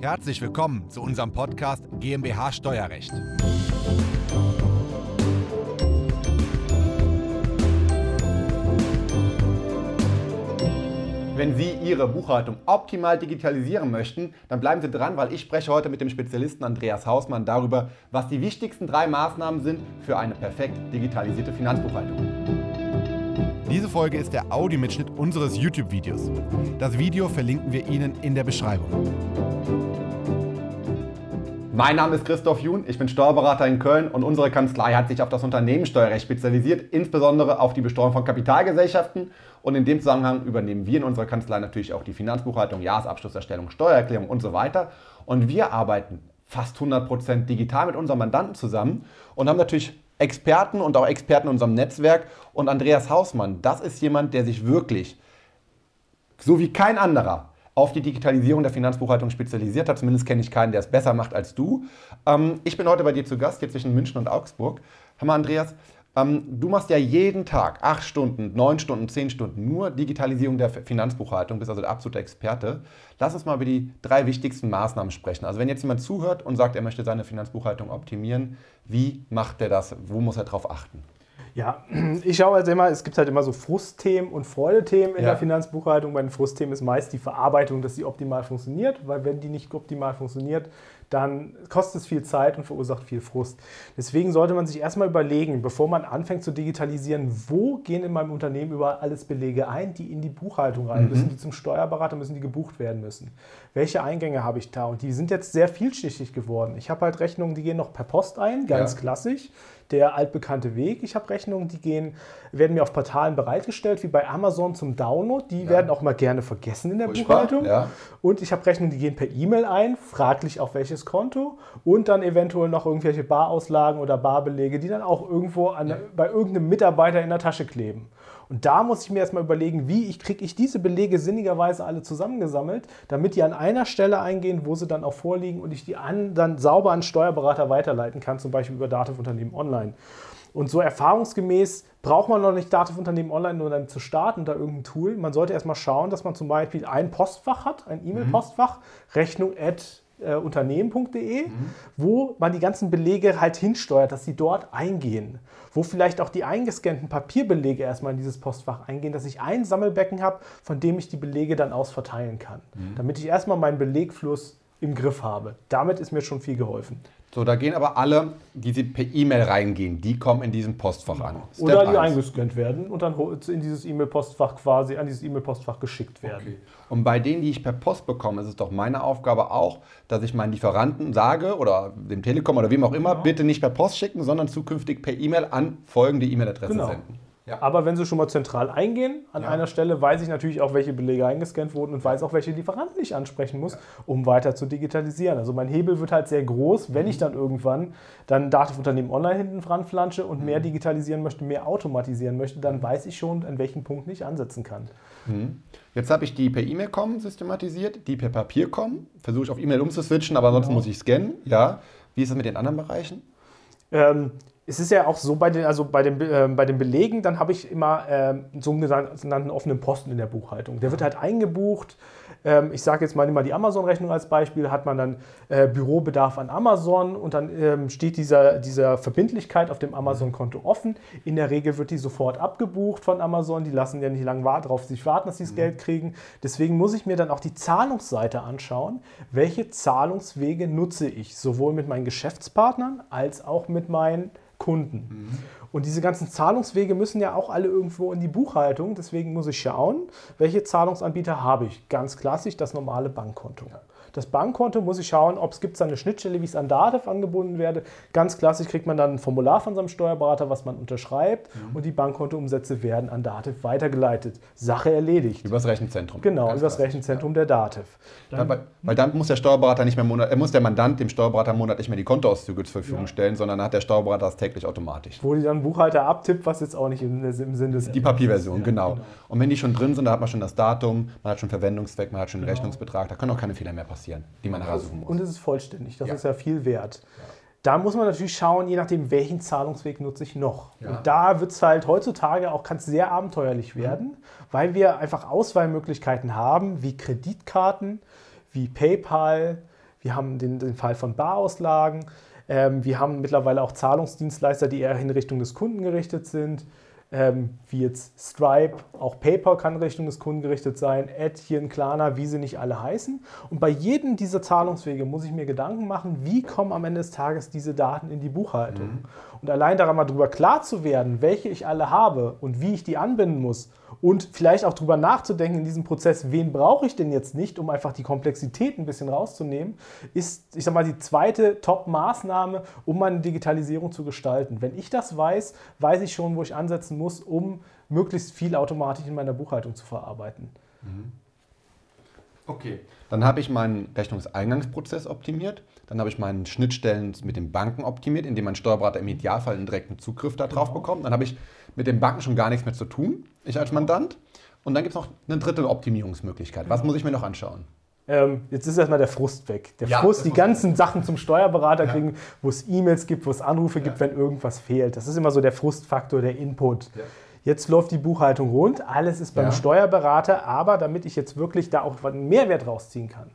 Herzlich willkommen zu unserem Podcast GmbH Steuerrecht. Wenn Sie Ihre Buchhaltung optimal digitalisieren möchten, dann bleiben Sie dran, weil ich spreche heute mit dem Spezialisten Andreas Hausmann darüber, was die wichtigsten drei Maßnahmen sind für eine perfekt digitalisierte Finanzbuchhaltung. Diese Folge ist der Audiomitschnitt unseres YouTube-Videos. Das Video verlinken wir Ihnen in der Beschreibung. Mein Name ist Christoph Jun, ich bin Steuerberater in Köln und unsere Kanzlei hat sich auf das Unternehmenssteuerrecht spezialisiert, insbesondere auf die Besteuerung von Kapitalgesellschaften. Und in dem Zusammenhang übernehmen wir in unserer Kanzlei natürlich auch die Finanzbuchhaltung, Jahresabschlusserstellung, Steuererklärung und so weiter. Und wir arbeiten fast 100% digital mit unseren Mandanten zusammen und haben natürlich Experten und auch Experten in unserem Netzwerk. Und Andreas Hausmann, das ist jemand, der sich wirklich, so wie kein anderer, auf die Digitalisierung der Finanzbuchhaltung spezialisiert hat. Zumindest kenne ich keinen, der es besser macht als du. Ähm, ich bin heute bei dir zu Gast, hier zwischen München und Augsburg. Mal, Andreas, ähm, du machst ja jeden Tag acht Stunden, neun Stunden, zehn Stunden nur Digitalisierung der Finanzbuchhaltung, bist also der absolute Experte. Lass uns mal über die drei wichtigsten Maßnahmen sprechen. Also wenn jetzt jemand zuhört und sagt, er möchte seine Finanzbuchhaltung optimieren, wie macht er das? Wo muss er darauf achten? Ja, ich schaue halt immer, es gibt halt immer so Frustthemen und Freudethemen in ja. der Finanzbuchhaltung. Bei den Frustthemen ist meist die Verarbeitung, dass sie optimal funktioniert, weil wenn die nicht optimal funktioniert, dann kostet es viel Zeit und verursacht viel Frust. Deswegen sollte man sich erstmal überlegen, bevor man anfängt zu digitalisieren, wo gehen in meinem Unternehmen überall alles Belege ein, die in die Buchhaltung rein mhm. müssen, die zum Steuerberater müssen, die gebucht werden müssen. Welche Eingänge habe ich da? Und die sind jetzt sehr vielschichtig geworden. Ich habe halt Rechnungen, die gehen noch per Post ein, ganz ja. klassisch der altbekannte Weg. Ich habe Rechnungen, die gehen, werden mir auf Portalen bereitgestellt, wie bei Amazon zum Download. Die ja. werden auch mal gerne vergessen in der Furchtbar, Buchhaltung. Ja. Und ich habe Rechnungen, die gehen per E-Mail ein, fraglich auf welches Konto. Und dann eventuell noch irgendwelche Barauslagen oder Barbelege, die dann auch irgendwo an, ja. bei irgendeinem Mitarbeiter in der Tasche kleben. Und da muss ich mir erstmal überlegen, wie ich kriege ich diese Belege sinnigerweise alle zusammengesammelt, damit die an einer Stelle eingehen, wo sie dann auch vorliegen und ich die an, dann sauber an Steuerberater weiterleiten kann, zum Beispiel über Dativ Unternehmen Online. Und so erfahrungsgemäß braucht man noch nicht Dativ Unternehmen Online, nur dann zu starten, da irgendein Tool. Man sollte erstmal schauen, dass man zum Beispiel ein Postfach hat, ein E-Mail-Postfach, Rechnung at äh, unternehmen.de, mhm. wo man die ganzen Belege halt hinsteuert, dass sie dort eingehen. Wo vielleicht auch die eingescannten Papierbelege erstmal in dieses Postfach eingehen, dass ich ein Sammelbecken habe, von dem ich die Belege dann aus verteilen kann. Mhm. Damit ich erstmal meinen Belegfluss im Griff habe. Damit ist mir schon viel geholfen. So, da gehen aber alle, die per E-Mail reingehen, die kommen in diesem Postfach an. Step Oder die 1. eingescannt werden und dann in dieses E-Mail-Postfach quasi, an dieses E-Mail-Postfach geschickt werden. Okay. Und bei denen, die ich per Post bekomme, ist es doch meine Aufgabe auch, dass ich meinen Lieferanten sage oder dem Telekom oder wem auch immer, genau. bitte nicht per Post schicken, sondern zukünftig per E-Mail an folgende E-Mail-Adresse genau. senden. Ja. Aber wenn Sie schon mal zentral eingehen, an ja. einer Stelle weiß ich natürlich auch, welche Belege eingescannt wurden und weiß auch, welche Lieferanten ich ansprechen muss, ja. um weiter zu digitalisieren. Also mein Hebel wird halt sehr groß, wenn mhm. ich dann irgendwann dann Datenunternehmen online hinten dran flansche und mhm. mehr digitalisieren möchte, mehr automatisieren möchte, dann weiß ich schon, an welchen Punkten ich ansetzen kann. Mhm. Jetzt habe ich die per E-Mail kommen systematisiert, die per Papier kommen. Versuche ich auf E-Mail umzuswitchen, aber ansonsten genau. muss ich scannen. Ja. Wie ist das mit den anderen Bereichen? Ähm, es ist ja auch so bei den, also bei den, äh, bei den Belegen, dann habe ich immer äh, einen sogenannten offenen Posten in der Buchhaltung. Der wird halt eingebucht. Ähm, ich sage jetzt mal immer die Amazon-Rechnung als Beispiel, hat man dann äh, Bürobedarf an Amazon und dann ähm, steht dieser, dieser Verbindlichkeit auf dem Amazon-Konto offen. In der Regel wird die sofort abgebucht von Amazon. Die lassen ja nicht lange darauf sich warten, dass sie das mhm. Geld kriegen. Deswegen muss ich mir dann auch die Zahlungsseite anschauen. Welche Zahlungswege nutze ich? Sowohl mit meinen Geschäftspartnern als auch mit meinen Kunden. Mhm. Und diese ganzen Zahlungswege müssen ja auch alle irgendwo in die Buchhaltung. Deswegen muss ich schauen, welche Zahlungsanbieter habe ich. Ganz klassisch das normale Bankkonto. Ja. Das Bankkonto muss ich schauen, ob es gibt eine Schnittstelle, wie es an Datev angebunden werde. Ganz klassisch kriegt man dann ein Formular von seinem Steuerberater, was man unterschreibt mhm. und die Bankkontoumsätze werden an Datev weitergeleitet. Sache erledigt. Übers Rechenzentrum. Genau, Ganz übers Rechenzentrum ja. der Datev. Dann, weil, weil, dann muss der Steuerberater nicht mehr Monat, muss der Mandant dem Steuerberater monatlich mehr die Kontoauszüge zur Verfügung ja. stellen, sondern hat der Steuerberater das täglich automatisch. Wo die dann Buchhalter abtippt, was jetzt auch nicht im, im Sinne des Die Papierversion, genau. genau. Und wenn die schon drin sind, da hat man schon das Datum, man hat schon Verwendungszweck, man hat schon den genau. Rechnungsbetrag, da können auch keine Fehler mehr passieren, die man nachher suchen muss. Und es ist vollständig, das ja. ist ja viel wert. Ja. Da muss man natürlich schauen, je nachdem, welchen Zahlungsweg nutze ich noch. Ja. Und da wird es halt heutzutage auch kann sehr abenteuerlich werden, mhm. weil wir einfach Auswahlmöglichkeiten haben, wie Kreditkarten, wie PayPal, Wir haben den, den Fall von Barauslagen. Ähm, wir haben mittlerweile auch Zahlungsdienstleister, die eher in Richtung des Kunden gerichtet sind ähm, wie jetzt Stripe, auch PayPal kann Richtung des Kunden gerichtet sein, Etienne, Klarna, wie sie nicht alle heißen. Und bei jedem dieser Zahlungswege muss ich mir Gedanken machen, wie kommen am Ende des Tages diese Daten in die Buchhaltung. Mhm. Und allein daran mal darüber klar zu werden, welche ich alle habe und wie ich die anbinden muss und vielleicht auch darüber nachzudenken in diesem Prozess, wen brauche ich denn jetzt nicht, um einfach die Komplexität ein bisschen rauszunehmen, ist, ich sag mal, die zweite Top-Maßnahme, um meine Digitalisierung zu gestalten. Wenn ich das weiß, weiß ich schon, wo ich ansetzen muss, um möglichst viel automatisch in meiner Buchhaltung zu verarbeiten. Mhm. Okay. Dann habe ich meinen Rechnungseingangsprozess optimiert. Dann habe ich meine Schnittstellen mit den Banken optimiert, indem mein Steuerberater im Idealfall einen direkten Zugriff darauf genau. bekommt. Dann habe ich mit den Banken schon gar nichts mehr zu tun, ich als Mandant. Und dann gibt es noch eine dritte Optimierungsmöglichkeit. Was muss ich mir noch anschauen? Ähm, jetzt ist erstmal der Frust weg. Der ja, Frust, die ganzen Sachen zum Steuerberater ja. kriegen, wo es E-Mails gibt, wo es Anrufe ja. gibt, wenn irgendwas fehlt. Das ist immer so der Frustfaktor, der Input. Jetzt läuft die Buchhaltung rund, alles ist beim Steuerberater, aber damit ich jetzt wirklich da auch einen Mehrwert rausziehen kann,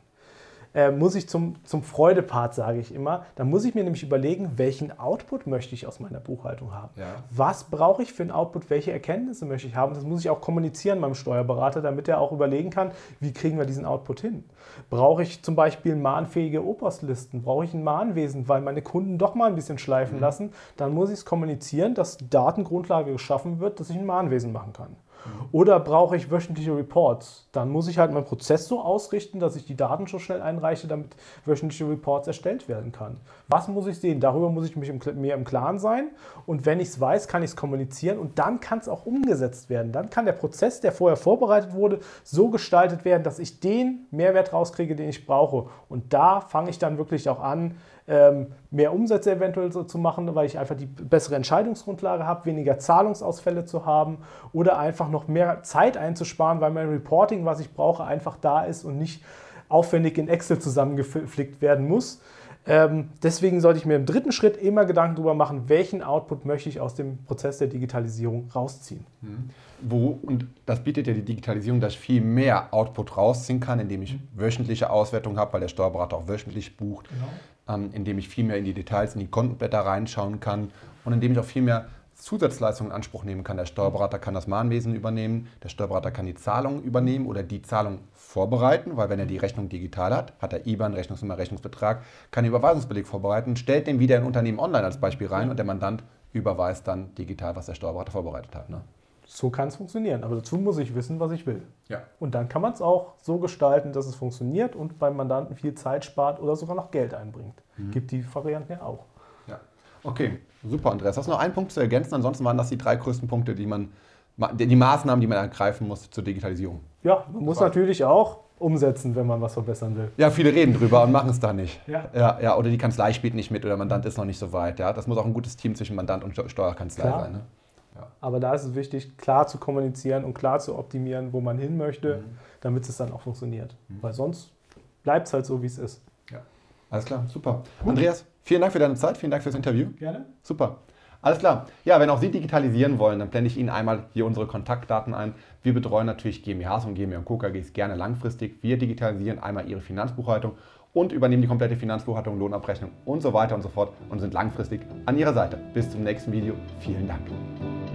äh, muss ich zum, zum Freudepart, sage ich immer. Da muss ich mir nämlich überlegen, welchen Output möchte ich aus meiner Buchhaltung haben. Ja. Was brauche ich für einen Output, welche Erkenntnisse möchte ich haben. Das muss ich auch kommunizieren meinem Steuerberater, damit er auch überlegen kann, wie kriegen wir diesen Output hin. Brauche ich zum Beispiel mahnfähige Operstlisten? Brauche ich ein Mahnwesen, weil meine Kunden doch mal ein bisschen schleifen mhm. lassen? Dann muss ich es kommunizieren, dass Datengrundlage geschaffen wird, dass ich ein Mahnwesen machen kann. Oder brauche ich wöchentliche Reports? Dann muss ich halt meinen Prozess so ausrichten, dass ich die Daten schon schnell einreiche, damit wöchentliche Reports erstellt werden kann. Was muss ich sehen? Darüber muss ich mich im, mir im Klaren sein. Und wenn ich es weiß, kann ich es kommunizieren und dann kann es auch umgesetzt werden. Dann kann der Prozess, der vorher vorbereitet wurde, so gestaltet werden, dass ich den Mehrwert rauskriege, den ich brauche. Und da fange ich dann wirklich auch an, mehr Umsätze eventuell so zu machen, weil ich einfach die bessere Entscheidungsgrundlage habe, weniger Zahlungsausfälle zu haben oder einfach noch mehr Zeit einzusparen, weil mein Reporting, was ich brauche, einfach da ist und nicht aufwendig in Excel zusammengeflickt werden muss. Ähm, deswegen sollte ich mir im dritten Schritt immer Gedanken darüber machen, welchen Output möchte ich aus dem Prozess der Digitalisierung rausziehen. Mhm. Wo, und das bietet ja die Digitalisierung, dass ich viel mehr Output rausziehen kann, indem ich mhm. wöchentliche Auswertung habe, weil der Steuerberater auch wöchentlich bucht. Genau ähm, indem ich viel mehr in die Details, in die Kontenblätter reinschauen kann und indem ich auch viel mehr Zusatzleistungen in Anspruch nehmen kann. Der Steuerberater kann das Mahnwesen übernehmen, der Steuerberater kann die Zahlung übernehmen oder die Zahlung vorbereiten, weil wenn er die Rechnung digital hat, hat er IBAN, Rechnungsnummer, Rechnungsbetrag, kann den Überweisungsbeleg vorbereiten, stellt den wieder in Unternehmen online als Beispiel rein und der Mandant überweist dann digital, was der Steuerberater vorbereitet hat. Ne? So kann es funktionieren. Aber dazu muss ich wissen, was ich will. Ja. Und dann kann man es auch so gestalten, dass es funktioniert und beim Mandanten viel Zeit spart oder sogar noch Geld einbringt. Mhm. Gibt die Varianten ja auch. Ja. Okay, super, Andreas. Hast du noch einen Punkt zu ergänzen? Ansonsten waren das die drei größten Punkte, die man, die Maßnahmen, die man ergreifen muss zur Digitalisierung. Ja, man muss natürlich auch umsetzen, wenn man was verbessern will. Ja, viele reden drüber und machen es da nicht. Ja. Ja, ja. Oder die Kanzlei spielt nicht mit oder Mandant ist noch nicht so weit. Ja. Das muss auch ein gutes Team zwischen Mandant und Steuerkanzlei Klar. sein. Ne? Aber da ist es wichtig, klar zu kommunizieren und klar zu optimieren, wo man hin möchte, mhm. damit es dann auch funktioniert. Mhm. Weil sonst bleibt es halt so, wie es ist. Ja. Alles klar, super. Gut. Andreas, vielen Dank für deine Zeit, vielen Dank fürs Interview. Gerne. Super. Alles klar. Ja, wenn auch Sie digitalisieren wollen, dann blende ich Ihnen einmal hier unsere Kontaktdaten ein. Wir betreuen natürlich GmbHs und GmbH und Co. KGs gerne langfristig. Wir digitalisieren einmal Ihre Finanzbuchhaltung und übernehmen die komplette Finanzbuchhaltung, Lohnabrechnung und so weiter und so fort und sind langfristig an Ihrer Seite. Bis zum nächsten Video. Vielen Dank.